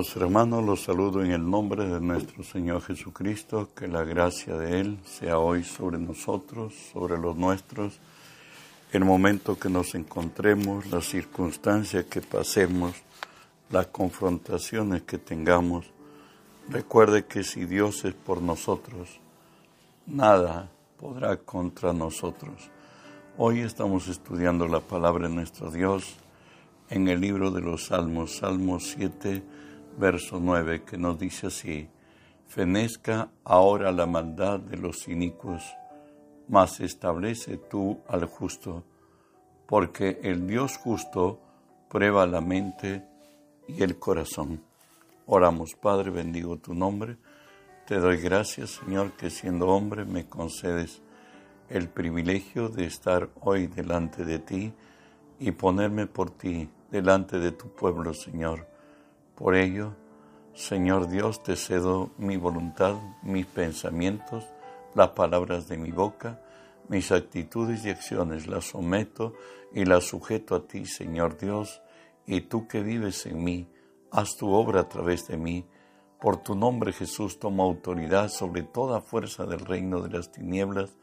Hermanos, los saludo en el nombre de nuestro Señor Jesucristo, que la gracia de Él sea hoy sobre nosotros, sobre los nuestros, el momento que nos encontremos, las circunstancias que pasemos, las confrontaciones que tengamos. Recuerde que si Dios es por nosotros, nada podrá contra nosotros. Hoy estamos estudiando la palabra de nuestro Dios en el libro de los Salmos, Salmo 7, verso 9, que nos dice así, fenezca ahora la maldad de los inicuos, mas establece tú al justo, porque el Dios justo prueba la mente y el corazón. Oramos, Padre, bendigo tu nombre. Te doy gracias, Señor, que siendo hombre me concedes el privilegio de estar hoy delante de ti y ponerme por ti delante de tu pueblo, Señor. Por ello, Señor Dios, te cedo mi voluntad, mis pensamientos, las palabras de mi boca, mis actitudes y acciones, las someto y las sujeto a ti, Señor Dios, y tú que vives en mí, haz tu obra a través de mí. Por tu nombre, Jesús, toma autoridad sobre toda fuerza del reino de las tinieblas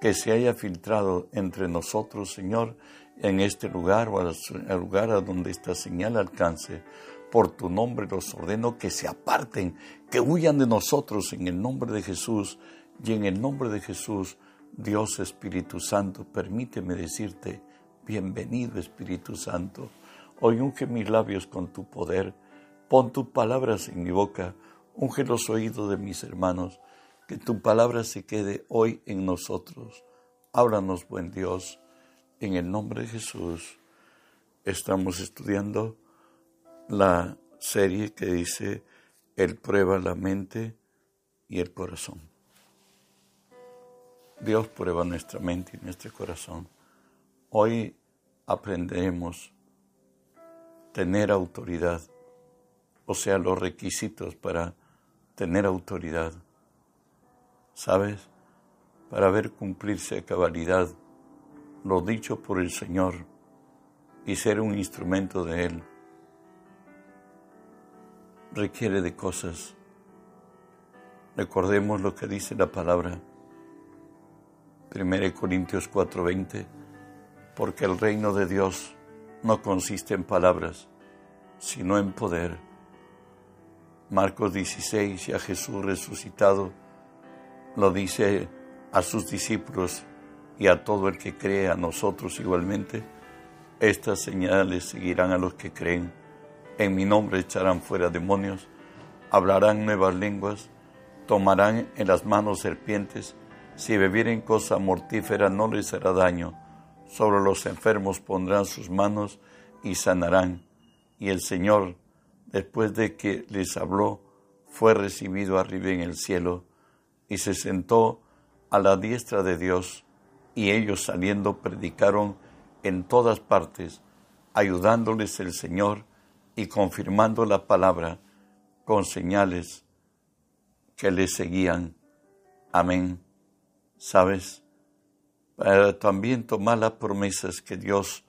que se haya filtrado entre nosotros, Señor, en este lugar o al lugar a donde esta señal alcance. Por tu nombre los ordeno que se aparten, que huyan de nosotros en el nombre de Jesús. Y en el nombre de Jesús, Dios Espíritu Santo, permíteme decirte, bienvenido Espíritu Santo. Hoy unge mis labios con tu poder, pon tus palabras en mi boca, unge los oídos de mis hermanos, que tu palabra se quede hoy en nosotros. Háblanos, buen Dios en el nombre de Jesús estamos estudiando la serie que dice Él prueba la mente y el corazón. Dios prueba nuestra mente y nuestro corazón. Hoy aprenderemos tener autoridad, o sea, los requisitos para tener autoridad. ¿Sabes? Para ver cumplirse a cabalidad lo dicho por el Señor y ser un instrumento de Él requiere de cosas. Recordemos lo que dice la palabra. 1 Corintios 4:20, porque el reino de Dios no consiste en palabras, sino en poder. Marcos 16, a Jesús resucitado, lo dice a sus discípulos, y a todo el que cree, a nosotros igualmente, estas señales seguirán a los que creen. En mi nombre echarán fuera demonios, hablarán nuevas lenguas, tomarán en las manos serpientes, si bebieren cosa mortífera no les hará daño, sobre los enfermos pondrán sus manos y sanarán. Y el Señor, después de que les habló, fue recibido arriba en el cielo y se sentó a la diestra de Dios. Y ellos saliendo predicaron en todas partes, ayudándoles el Señor y confirmando la palabra con señales que les seguían. Amén. ¿Sabes? Para también tomar las promesas que Dios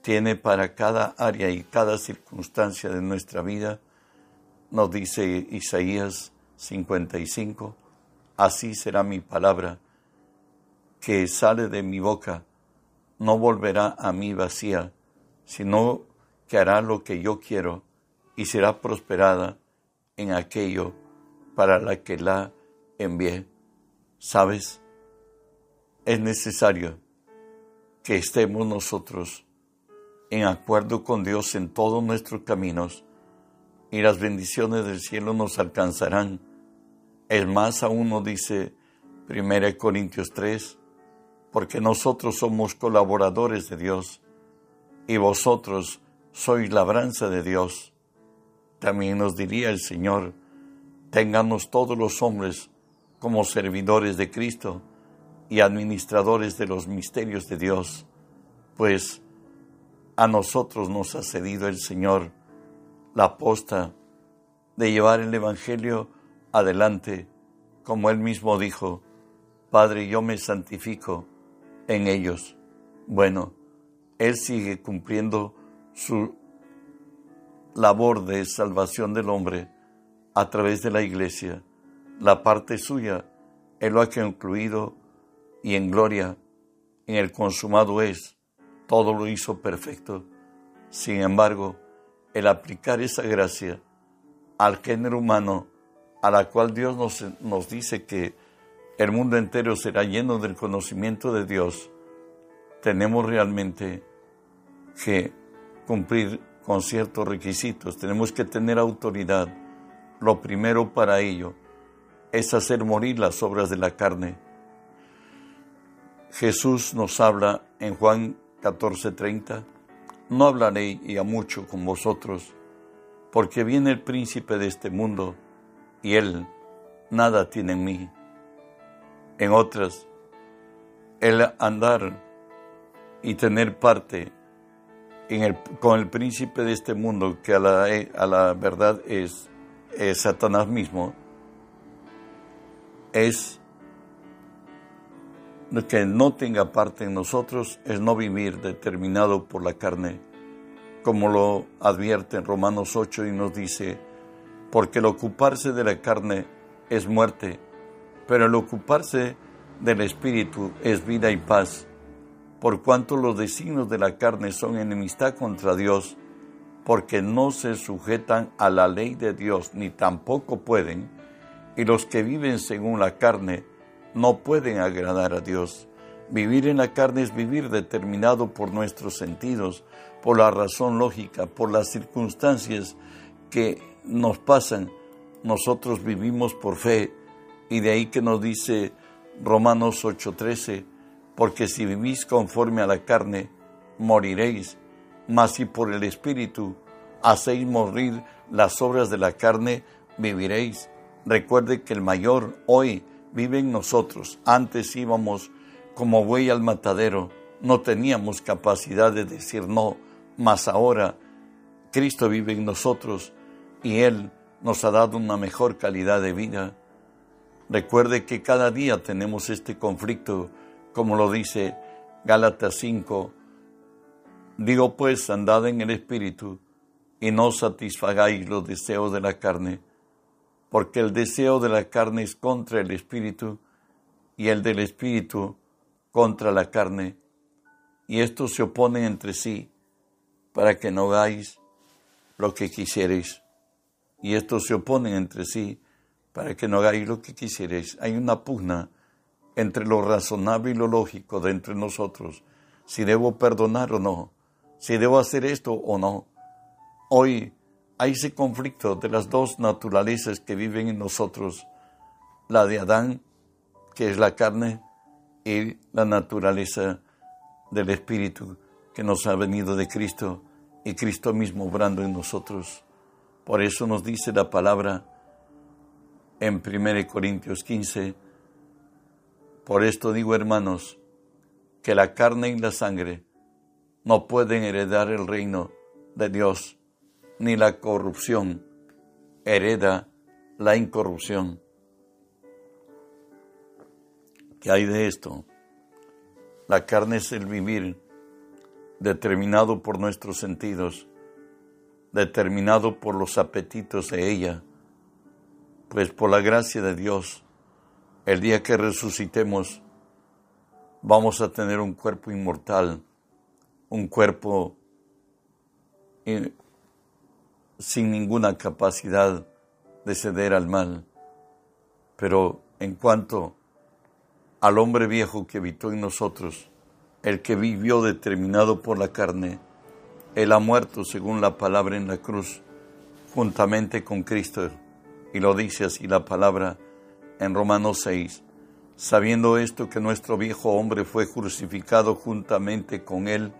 tiene para cada área y cada circunstancia de nuestra vida, nos dice Isaías 55, así será mi palabra que sale de mi boca no volverá a mí vacía, sino hará lo que yo quiero y será prosperada en aquello para la que la envié. ¿Sabes? Es necesario que estemos nosotros en acuerdo con Dios en todos nuestros caminos y las bendiciones del cielo nos alcanzarán. Es más, aún nos dice 1 Corintios 3, porque nosotros somos colaboradores de Dios y vosotros sois labranza de Dios. También nos diría el Señor, tengamos todos los hombres como servidores de Cristo y administradores de los misterios de Dios, pues a nosotros nos ha cedido el Señor la posta de llevar el Evangelio adelante, como él mismo dijo, Padre, yo me santifico en ellos. Bueno, Él sigue cumpliendo su labor de salvación del hombre a través de la iglesia. La parte suya, Él lo ha concluido y en gloria, en el consumado es, todo lo hizo perfecto. Sin embargo, el aplicar esa gracia al género humano, a la cual Dios nos, nos dice que el mundo entero será lleno del conocimiento de Dios, tenemos realmente que cumplir con ciertos requisitos, tenemos que tener autoridad. Lo primero para ello es hacer morir las obras de la carne. Jesús nos habla en Juan 14:30, no hablaré y a mucho con vosotros, porque viene el príncipe de este mundo y él nada tiene en mí. En otras, el andar y tener parte con el príncipe de este mundo, que a la, a la verdad es, es Satanás mismo, es que no tenga parte en nosotros, es no vivir determinado por la carne, como lo advierte en Romanos 8 y nos dice, porque el ocuparse de la carne es muerte, pero el ocuparse del Espíritu es vida y paz por cuanto los designios de la carne son enemistad contra Dios, porque no se sujetan a la ley de Dios, ni tampoco pueden, y los que viven según la carne no pueden agradar a Dios. Vivir en la carne es vivir determinado por nuestros sentidos, por la razón lógica, por las circunstancias que nos pasan. Nosotros vivimos por fe, y de ahí que nos dice Romanos 8:13, porque si vivís conforme a la carne, moriréis, mas si por el Espíritu hacéis morir las obras de la carne, viviréis. Recuerde que el mayor hoy vive en nosotros. Antes íbamos como buey al matadero, no teníamos capacidad de decir no, mas ahora Cristo vive en nosotros y Él nos ha dado una mejor calidad de vida. Recuerde que cada día tenemos este conflicto como lo dice Gálatas 5. Digo pues, andad en el Espíritu y no satisfagáis los deseos de la carne, porque el deseo de la carne es contra el Espíritu y el del Espíritu contra la carne, y estos se oponen entre sí para que no hagáis lo que quisierais. Y estos se oponen entre sí para que no hagáis lo que quisierais. Hay una pugna entre lo razonable y lo lógico de entre nosotros, si debo perdonar o no, si debo hacer esto o no. Hoy hay ese conflicto de las dos naturalezas que viven en nosotros, la de Adán, que es la carne, y la naturaleza del Espíritu que nos ha venido de Cristo y Cristo mismo obrando en nosotros. Por eso nos dice la palabra en 1 Corintios 15, por esto digo, hermanos, que la carne y la sangre no pueden heredar el reino de Dios, ni la corrupción hereda la incorrupción. ¿Qué hay de esto? La carne es el vivir determinado por nuestros sentidos, determinado por los apetitos de ella, pues por la gracia de Dios el día que resucitemos, vamos a tener un cuerpo inmortal, un cuerpo sin ninguna capacidad de ceder al mal. Pero en cuanto al hombre viejo que habitó en nosotros, el que vivió determinado por la carne, él ha muerto según la palabra en la cruz, juntamente con Cristo. Y lo dice así la palabra, en Romanos 6, sabiendo esto que nuestro viejo hombre fue crucificado juntamente con él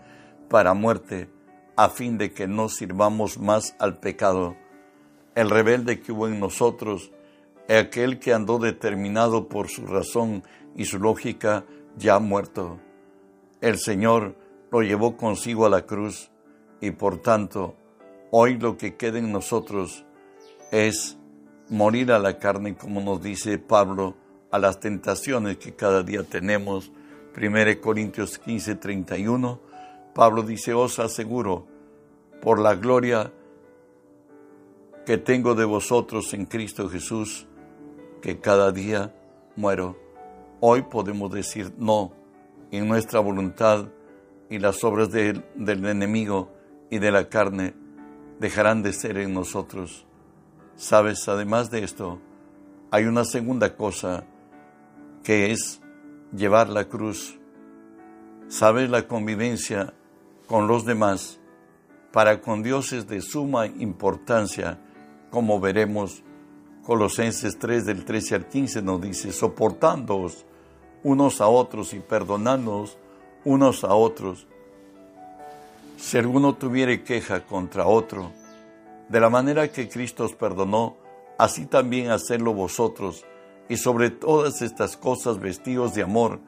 para muerte, a fin de que no sirvamos más al pecado. El rebelde que hubo en nosotros, aquel que andó determinado por su razón y su lógica, ya muerto. El Señor lo llevó consigo a la cruz y por tanto, hoy lo que queda en nosotros es morir a la carne, como nos dice Pablo, a las tentaciones que cada día tenemos. 1 Corintios 15, 31. Pablo dice, os aseguro, por la gloria que tengo de vosotros en Cristo Jesús, que cada día muero. Hoy podemos decir no en nuestra voluntad y las obras del enemigo y de la carne dejarán de ser en nosotros. Sabes, además de esto, hay una segunda cosa que es llevar la cruz. Sabes, la convivencia con los demás para con Dios es de suma importancia, como veremos Colosenses 3 del 13 al 15 nos dice, soportándoos unos a otros y perdonándonos unos a otros. Si alguno tuviere queja contra otro, de la manera que Cristo os perdonó, así también hacedlo vosotros, y sobre todas estas cosas vestidos de amor,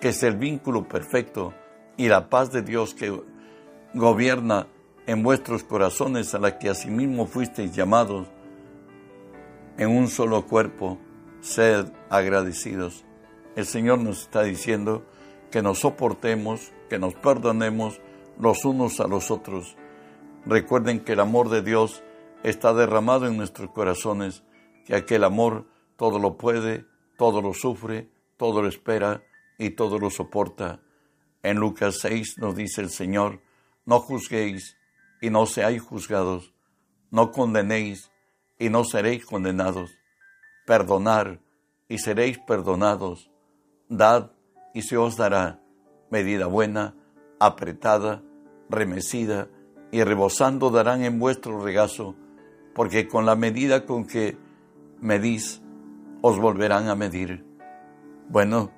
que es el vínculo perfecto, y la paz de Dios que gobierna en vuestros corazones a la que asimismo fuisteis llamados en un solo cuerpo, sed agradecidos. El Señor nos está diciendo que nos soportemos, que nos perdonemos los unos a los otros. Recuerden que el amor de Dios está derramado en nuestros corazones, que aquel amor todo lo puede, todo lo sufre, todo lo espera y todo lo soporta. En Lucas 6 nos dice el Señor, no juzguéis y no seáis juzgados, no condenéis y no seréis condenados, perdonar y seréis perdonados, dad y se os dará medida buena, apretada, remecida y rebosando darán en vuestro regazo, porque con la medida con que medís, os volverán a medir. Bueno,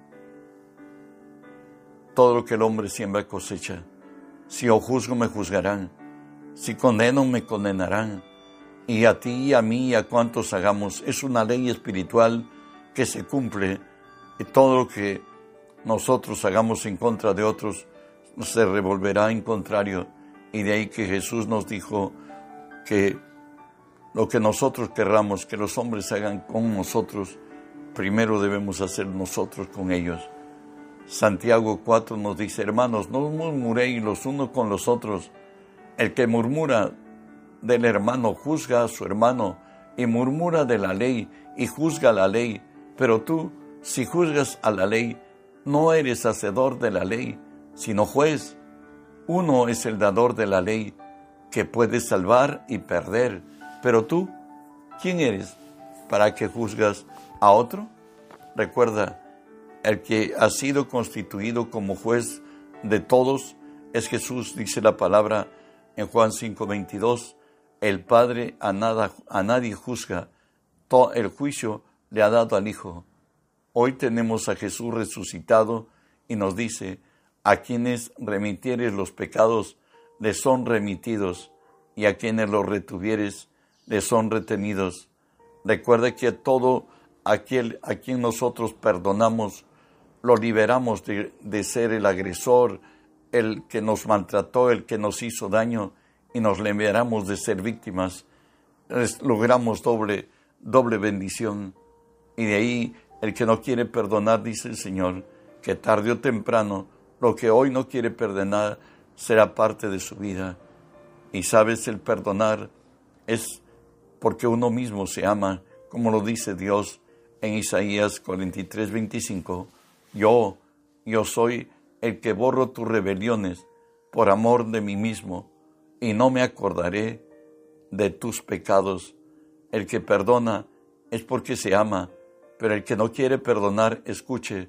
todo lo que el hombre siembra cosecha. Si yo juzgo, me juzgarán si condeno, me condenarán. Y a ti y a mí y a cuantos hagamos, es una ley espiritual que se cumple. Y todo lo que nosotros hagamos en contra de otros se revolverá en contrario. Y de ahí que Jesús nos dijo que lo que nosotros querramos que los hombres hagan con nosotros, primero debemos hacer nosotros con ellos. Santiago 4 nos dice, hermanos, no murmuréis los unos con los otros el que murmura del hermano juzga a su hermano y murmura de la ley y juzga la ley, pero tú, si juzgas a la ley, no eres hacedor de la ley, sino juez. Uno es el dador de la ley, que puede salvar y perder, pero tú, ¿quién eres para que juzgas a otro? Recuerda, el que ha sido constituido como juez de todos es Jesús, dice la palabra, en Juan 5:22, el Padre a, nada, a nadie juzga, todo el juicio le ha dado al Hijo. Hoy tenemos a Jesús resucitado y nos dice, a quienes remitieres los pecados, les son remitidos, y a quienes los retuvieres, les son retenidos. Recuerda que todo aquel a quien nosotros perdonamos, lo liberamos de, de ser el agresor, el que nos maltrató, el que nos hizo daño y nos liberamos de ser víctimas, logramos doble, doble bendición. Y de ahí el que no quiere perdonar, dice el Señor, que tarde o temprano lo que hoy no quiere perdonar será parte de su vida. Y sabes, el perdonar es porque uno mismo se ama, como lo dice Dios en Isaías 43, 25. Yo, yo soy el que borro tus rebeliones por amor de mí mismo, y no me acordaré de tus pecados. El que perdona es porque se ama, pero el que no quiere perdonar, escuche.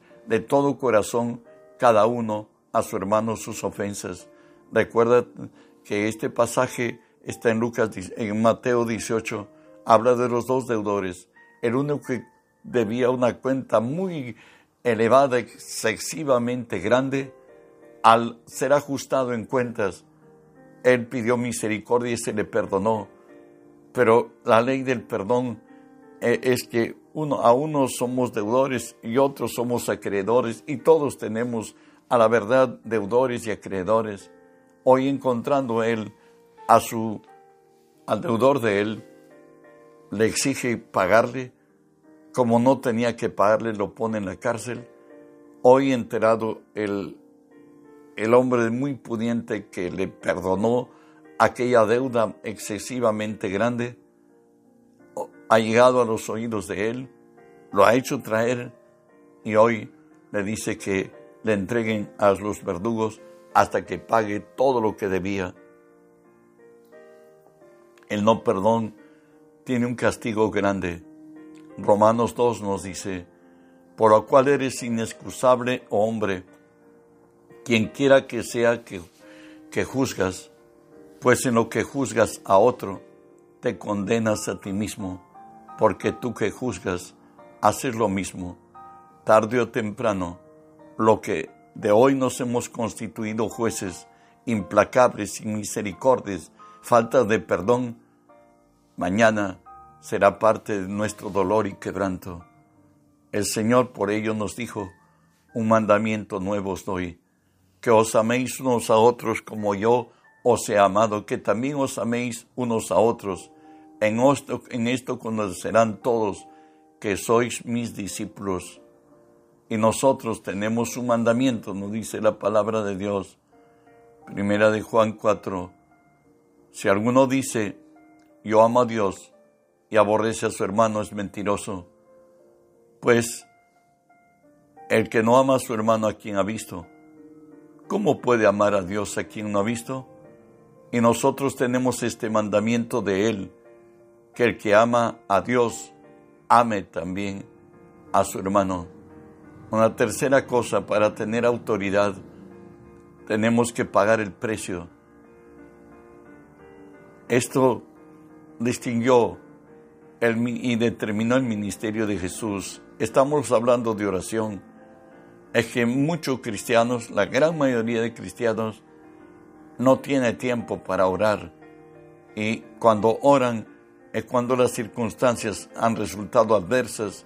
de todo corazón cada uno a su hermano sus ofensas. Recuerda que este pasaje está en Lucas, en Mateo 18, habla de los dos deudores. El uno que debía una cuenta muy elevada, excesivamente grande, al ser ajustado en cuentas, él pidió misericordia y se le perdonó. Pero la ley del perdón eh, es que uno, a unos somos deudores y otros somos acreedores y todos tenemos a la verdad deudores y acreedores. Hoy encontrando él a su al deudor de él le exige pagarle, como no tenía que pagarle lo pone en la cárcel. Hoy enterado el, el hombre muy pudiente que le perdonó aquella deuda excesivamente grande, ha llegado a los oídos de él, lo ha hecho traer y hoy le dice que le entreguen a los verdugos hasta que pague todo lo que debía. El no perdón tiene un castigo grande. Romanos 2 nos dice, por lo cual eres inexcusable, oh hombre, quien quiera que sea que, que juzgas, pues en lo que juzgas a otro, te condenas a ti mismo porque tú que juzgas haces lo mismo. Tarde o temprano, lo que de hoy nos hemos constituido jueces implacables, sin misericordias, falta de perdón, mañana será parte de nuestro dolor y quebranto. El Señor por ello nos dijo, un mandamiento nuevo os doy, que os améis unos a otros como yo os he amado, que también os améis unos a otros en esto, en esto conocerán todos que sois mis discípulos. Y nosotros tenemos un mandamiento, nos dice la palabra de Dios. Primera de Juan 4. Si alguno dice, yo amo a Dios y aborrece a su hermano, es mentiroso. Pues el que no ama a su hermano a quien ha visto, ¿cómo puede amar a Dios a quien no ha visto? Y nosotros tenemos este mandamiento de Él que el que ama a Dios ame también a su hermano. Una tercera cosa, para tener autoridad, tenemos que pagar el precio. Esto distinguió y determinó el ministerio de Jesús. Estamos hablando de oración. Es que muchos cristianos, la gran mayoría de cristianos, no tiene tiempo para orar. Y cuando oran, es cuando las circunstancias han resultado adversas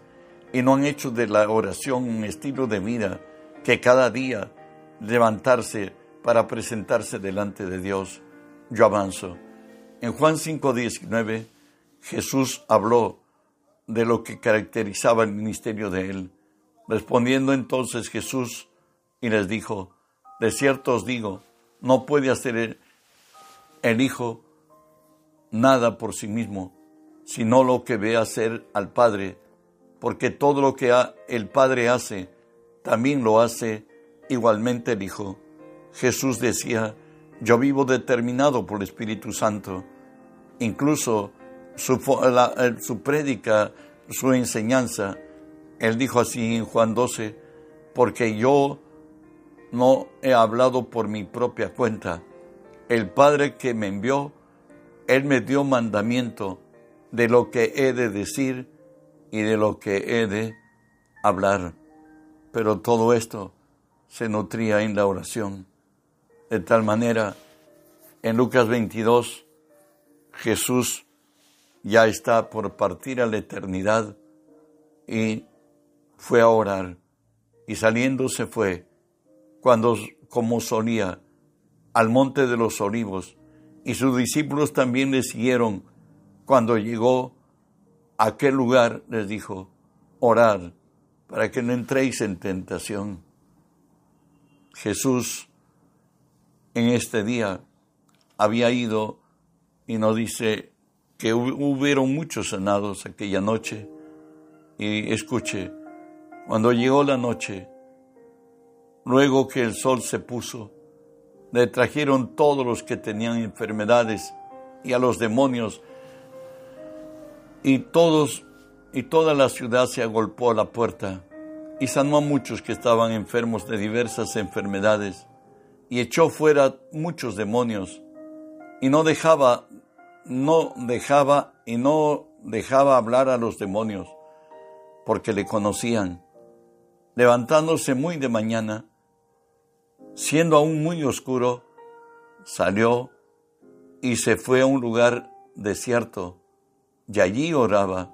y no han hecho de la oración un estilo de vida que cada día levantarse para presentarse delante de Dios. Yo avanzo. En Juan 5:19 Jesús habló de lo que caracterizaba el ministerio de él. Respondiendo entonces Jesús y les dijo, de cierto os digo, no puede hacer el Hijo nada por sí mismo, sino lo que ve hacer al Padre, porque todo lo que el Padre hace, también lo hace igualmente el Hijo. Jesús decía, yo vivo determinado por el Espíritu Santo. Incluso su, su prédica, su enseñanza, él dijo así en Juan 12, porque yo no he hablado por mi propia cuenta. El Padre que me envió, Él me dio mandamiento de lo que he de decir y de lo que he de hablar. Pero todo esto se nutría en la oración. De tal manera, en Lucas 22, Jesús ya está por partir a la eternidad y fue a orar. Y saliendo se fue, cuando, como solía, al monte de los olivos, y sus discípulos también le siguieron cuando llegó a aquel lugar, les dijo, orad para que no entréis en tentación. Jesús en este día había ido y nos dice que hubieron muchos sanados aquella noche. Y escuche, cuando llegó la noche, luego que el sol se puso, le trajeron todos los que tenían enfermedades y a los demonios. Y todos y toda la ciudad se agolpó a la puerta y sanó a muchos que estaban enfermos de diversas enfermedades. Y echó fuera muchos demonios. Y no dejaba no dejaba y no dejaba hablar a los demonios porque le conocían. Levantándose muy de mañana siendo aún muy oscuro salió y se fue a un lugar desierto y allí oraba.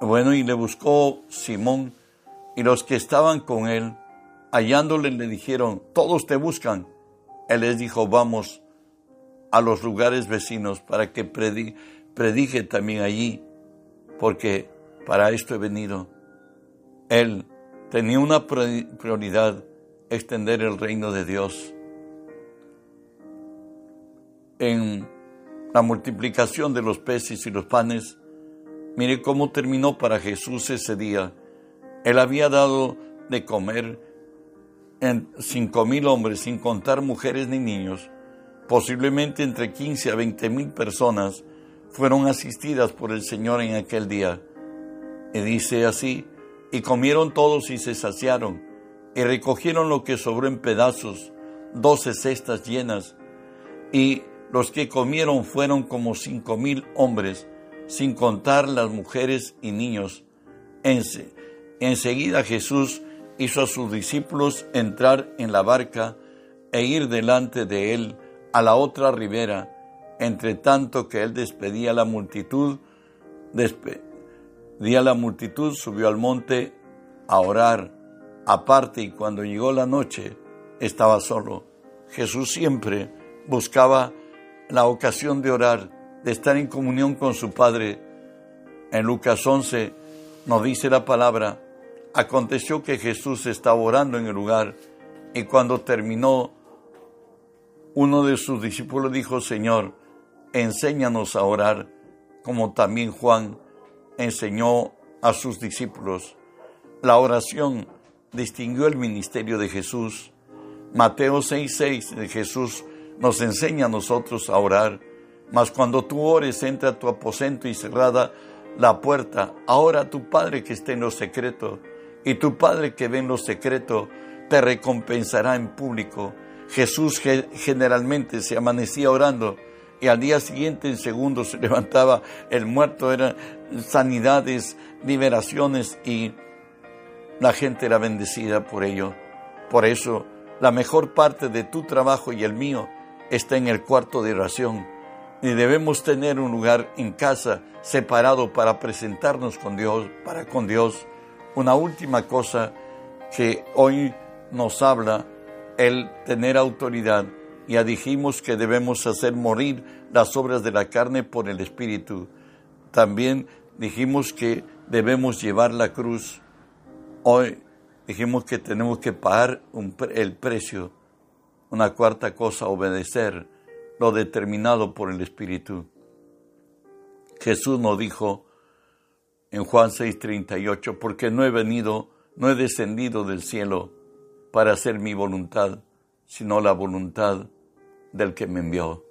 Bueno, y le buscó Simón y los que estaban con él, hallándole, le dijeron, todos te buscan. Él les dijo, vamos a los lugares vecinos para que predique también allí, porque para esto he venido. Él tenía una prioridad, extender el reino de Dios. En la multiplicación de los peces y los panes, mire cómo terminó para Jesús ese día. Él había dado de comer en cinco mil hombres, sin contar mujeres ni niños. Posiblemente entre 15 a 20 mil personas fueron asistidas por el Señor en aquel día. Y dice así, y comieron todos y se saciaron, y recogieron lo que sobró en pedazos, doce cestas llenas, y los que comieron fueron como cinco mil hombres, sin contar las mujeres y niños. Enseguida Jesús hizo a sus discípulos entrar en la barca e ir delante de él a la otra ribera, entre tanto que él despedía a la multitud, despedía a la multitud, subió al monte a orar aparte y cuando llegó la noche estaba solo. Jesús siempre buscaba la ocasión de orar, de estar en comunión con su Padre. En Lucas 11 nos dice la palabra, Aconteció que Jesús estaba orando en el lugar y cuando terminó, uno de sus discípulos dijo, Señor, enséñanos a orar, como también Juan enseñó a sus discípulos. La oración distinguió el ministerio de Jesús. Mateo 6:6 de Jesús nos enseña a nosotros a orar, mas cuando tú ores, entra a tu aposento y cerrada la puerta, ahora tu Padre que esté en lo secreto y tu Padre que ve en lo secreto te recompensará en público. Jesús generalmente se amanecía orando y al día siguiente en segundos se levantaba el muerto, eran sanidades, liberaciones y la gente era bendecida por ello. Por eso, la mejor parte de tu trabajo y el mío está en el cuarto de oración. Y debemos tener un lugar en casa separado para presentarnos con Dios, para con Dios una última cosa que hoy nos habla, el tener autoridad. Ya dijimos que debemos hacer morir las obras de la carne por el Espíritu. También dijimos que debemos llevar la cruz. Hoy dijimos que tenemos que pagar el precio. Una cuarta cosa, obedecer lo determinado por el Espíritu. Jesús nos dijo, en Juan 6:38, porque no he venido, no he descendido del cielo para hacer mi voluntad, sino la voluntad del que me envió.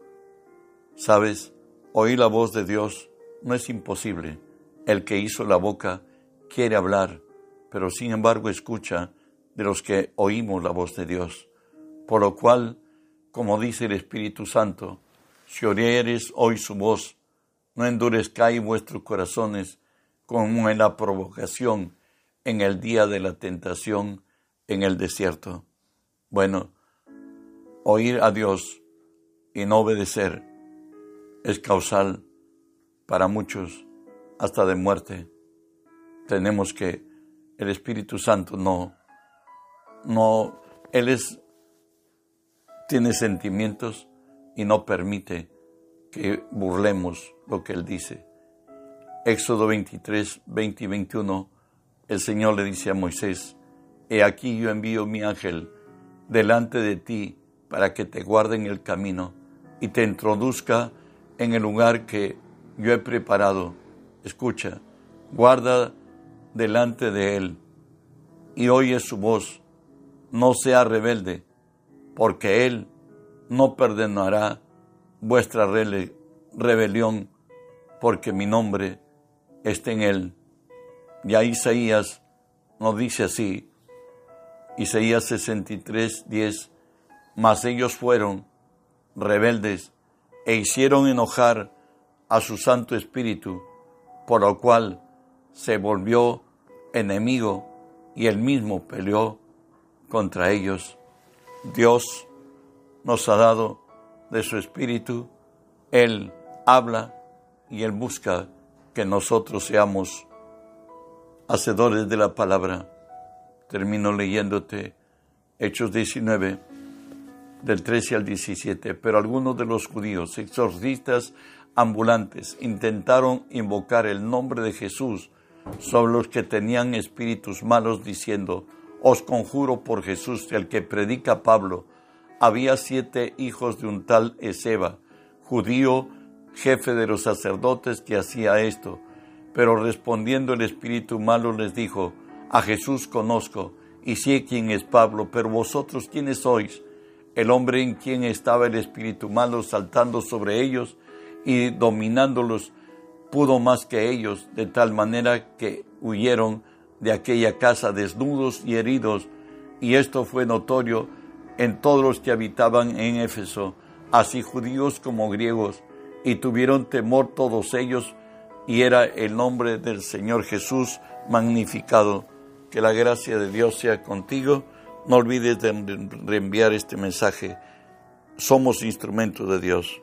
Sabes, oír la voz de Dios no es imposible. El que hizo la boca quiere hablar, pero sin embargo escucha de los que oímos la voz de Dios. Por lo cual, como dice el Espíritu Santo, si oyeres hoy su voz, no endurezcáis vuestros corazones, como en la provocación en el día de la tentación en el desierto. Bueno, oír a Dios y no obedecer es causal para muchos hasta de muerte. Tenemos que el Espíritu Santo no, no, Él es, tiene sentimientos y no permite que burlemos lo que Él dice. Éxodo 23, 20 y 21, el Señor le dice a Moisés, He aquí yo envío mi ángel delante de ti para que te guarde en el camino y te introduzca en el lugar que yo he preparado. Escucha, guarda delante de él y oye su voz. No sea rebelde, porque él no perdonará vuestra rebelión, porque mi nombre esté en él. Ya Isaías nos dice así, Isaías 63, 10, mas ellos fueron rebeldes e hicieron enojar a su Santo Espíritu, por lo cual se volvió enemigo y él mismo peleó contra ellos. Dios nos ha dado de su Espíritu, Él habla y Él busca que nosotros seamos hacedores de la palabra. Termino leyéndote Hechos 19, del 13 al 17. Pero algunos de los judíos, exorcistas ambulantes, intentaron invocar el nombre de Jesús sobre los que tenían espíritus malos, diciendo, Os conjuro por Jesús, el que predica Pablo. Había siete hijos de un tal Ezeba, judío, jefe de los sacerdotes, que hacía esto. Pero respondiendo el espíritu malo les dijo, A Jesús conozco, y sé quién es Pablo, pero vosotros quiénes sois. El hombre en quien estaba el espíritu malo saltando sobre ellos y dominándolos, pudo más que ellos, de tal manera que huyeron de aquella casa desnudos y heridos, y esto fue notorio en todos los que habitaban en Éfeso, así judíos como griegos, y tuvieron temor todos ellos, y era el nombre del Señor Jesús magnificado. Que la gracia de Dios sea contigo. No olvides de reenviar este mensaje. Somos instrumentos de Dios.